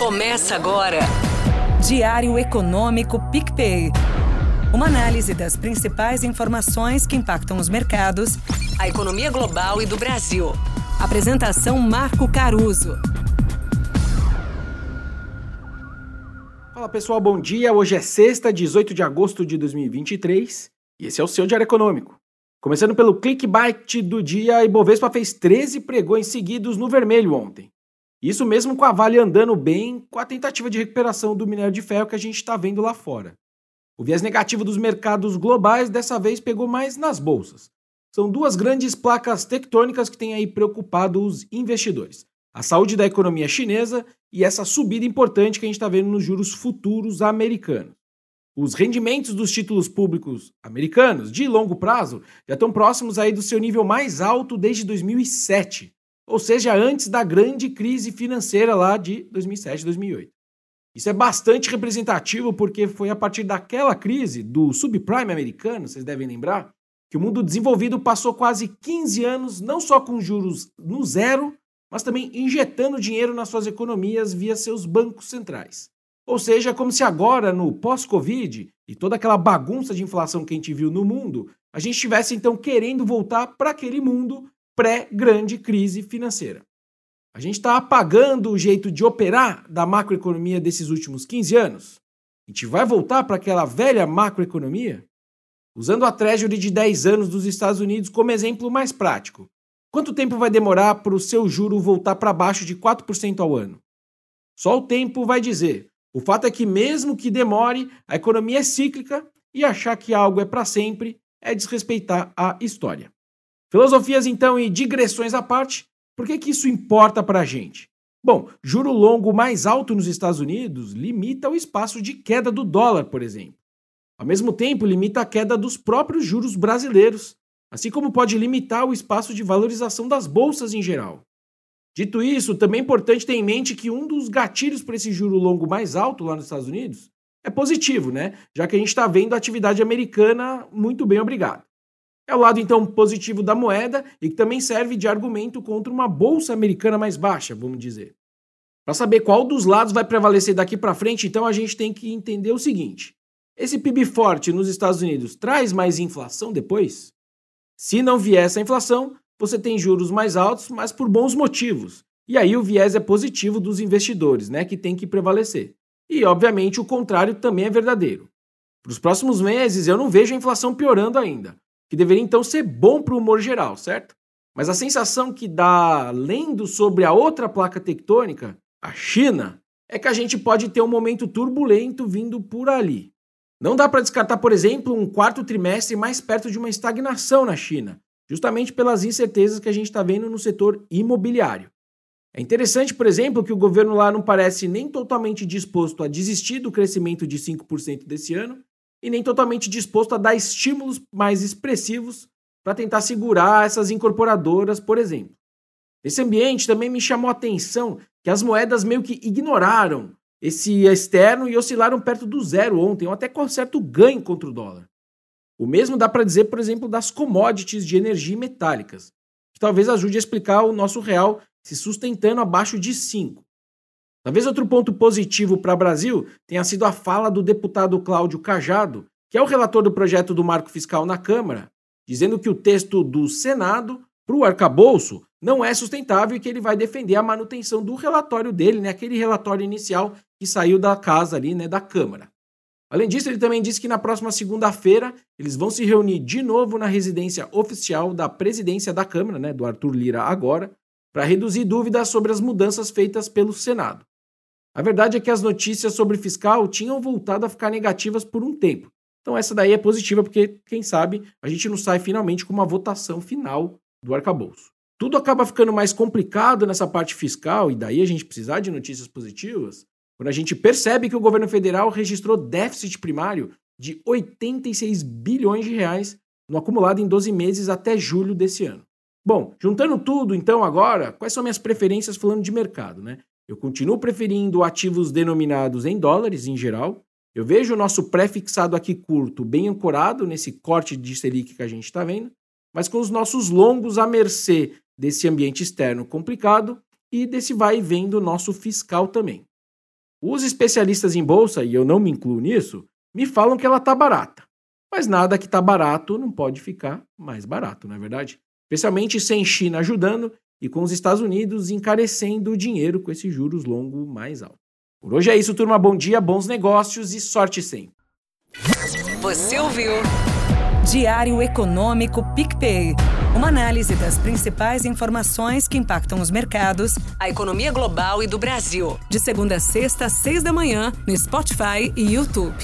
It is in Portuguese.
Começa agora. Diário Econômico PicPay. Uma análise das principais informações que impactam os mercados, a economia global e do Brasil. Apresentação Marco Caruso. Fala pessoal, bom dia. Hoje é sexta, 18 de agosto de 2023 e esse é o seu Diário Econômico. Começando pelo clickbait do dia, a Ibovespa fez 13 pregões seguidos no vermelho ontem. Isso mesmo com a Vale andando bem com a tentativa de recuperação do minério de ferro que a gente está vendo lá fora. O viés negativo dos mercados globais dessa vez pegou mais nas bolsas. São duas grandes placas tectônicas que têm aí preocupado os investidores: a saúde da economia chinesa e essa subida importante que a gente está vendo nos juros futuros americanos. Os rendimentos dos títulos públicos americanos de longo prazo já estão próximos aí do seu nível mais alto desde 2007 ou seja, antes da grande crise financeira lá de 2007, 2008. Isso é bastante representativo porque foi a partir daquela crise do subprime americano, vocês devem lembrar, que o mundo desenvolvido passou quase 15 anos não só com juros no zero, mas também injetando dinheiro nas suas economias via seus bancos centrais. Ou seja, como se agora, no pós-Covid e toda aquela bagunça de inflação que a gente viu no mundo, a gente estivesse então querendo voltar para aquele mundo pré-grande crise financeira. A gente está apagando o jeito de operar da macroeconomia desses últimos 15 anos? A gente vai voltar para aquela velha macroeconomia? Usando a Treasury de 10 anos dos Estados Unidos como exemplo mais prático, quanto tempo vai demorar para o seu juro voltar para baixo de 4% ao ano? Só o tempo vai dizer. O fato é que, mesmo que demore, a economia é cíclica e achar que algo é para sempre é desrespeitar a história. Filosofias então e digressões à parte, por que, que isso importa para a gente? Bom, juro longo mais alto nos Estados Unidos limita o espaço de queda do dólar, por exemplo. Ao mesmo tempo, limita a queda dos próprios juros brasileiros, assim como pode limitar o espaço de valorização das bolsas em geral. Dito isso, também é importante ter em mente que um dos gatilhos para esse juro longo mais alto lá nos Estados Unidos é positivo, né? Já que a gente está vendo a atividade americana muito bem, obrigado. É o lado então positivo da moeda e que também serve de argumento contra uma bolsa americana mais baixa, vamos dizer. Para saber qual dos lados vai prevalecer daqui para frente, então a gente tem que entender o seguinte: esse PIB forte nos Estados Unidos traz mais inflação depois? Se não vier essa inflação, você tem juros mais altos, mas por bons motivos. E aí o viés é positivo dos investidores, né, que tem que prevalecer. E obviamente o contrário também é verdadeiro. Para os próximos meses eu não vejo a inflação piorando ainda que deveria então ser bom para o humor geral, certo? Mas a sensação que dá, lendo sobre a outra placa tectônica, a China, é que a gente pode ter um momento turbulento vindo por ali. Não dá para descartar, por exemplo, um quarto trimestre mais perto de uma estagnação na China, justamente pelas incertezas que a gente está vendo no setor imobiliário. É interessante, por exemplo, que o governo lá não parece nem totalmente disposto a desistir do crescimento de 5% desse ano, e nem totalmente disposto a dar estímulos mais expressivos para tentar segurar essas incorporadoras, por exemplo. Nesse ambiente também me chamou a atenção que as moedas meio que ignoraram esse externo e oscilaram perto do zero ontem, ou até com certo ganho contra o dólar. O mesmo dá para dizer, por exemplo, das commodities de energia metálicas, que talvez ajude a explicar o nosso real se sustentando abaixo de 5. Talvez outro ponto positivo para o Brasil tenha sido a fala do deputado Cláudio Cajado, que é o relator do projeto do marco fiscal na Câmara, dizendo que o texto do Senado para o arcabouço não é sustentável e que ele vai defender a manutenção do relatório dele, né, aquele relatório inicial que saiu da casa ali, né, da Câmara. Além disso, ele também disse que na próxima segunda-feira eles vão se reunir de novo na residência oficial da presidência da Câmara, né, do Arthur Lira agora, para reduzir dúvidas sobre as mudanças feitas pelo Senado. A verdade é que as notícias sobre fiscal tinham voltado a ficar negativas por um tempo. Então essa daí é positiva porque, quem sabe, a gente não sai finalmente com uma votação final do arcabouço. Tudo acaba ficando mais complicado nessa parte fiscal e daí a gente precisar de notícias positivas quando a gente percebe que o governo federal registrou déficit primário de 86 bilhões de reais no acumulado em 12 meses até julho desse ano. Bom, juntando tudo, então, agora, quais são minhas preferências falando de mercado, né? Eu continuo preferindo ativos denominados em dólares em geral. Eu vejo o nosso pré-fixado aqui curto bem ancorado nesse corte de Selic que a gente está vendo, mas com os nossos longos à mercê desse ambiente externo complicado e desse vai e vem do nosso fiscal também. Os especialistas em bolsa, e eu não me incluo nisso, me falam que ela está barata. Mas nada que está barato não pode ficar mais barato, não é verdade? Especialmente sem China ajudando e com os Estados Unidos encarecendo o dinheiro com esses juros longos mais altos. Por hoje é isso, turma. Bom dia, bons negócios e sorte sempre. Você ouviu? Diário Econômico PicPay. Uma análise das principais informações que impactam os mercados, a economia global e do Brasil. De segunda a sexta, às seis da manhã, no Spotify e YouTube.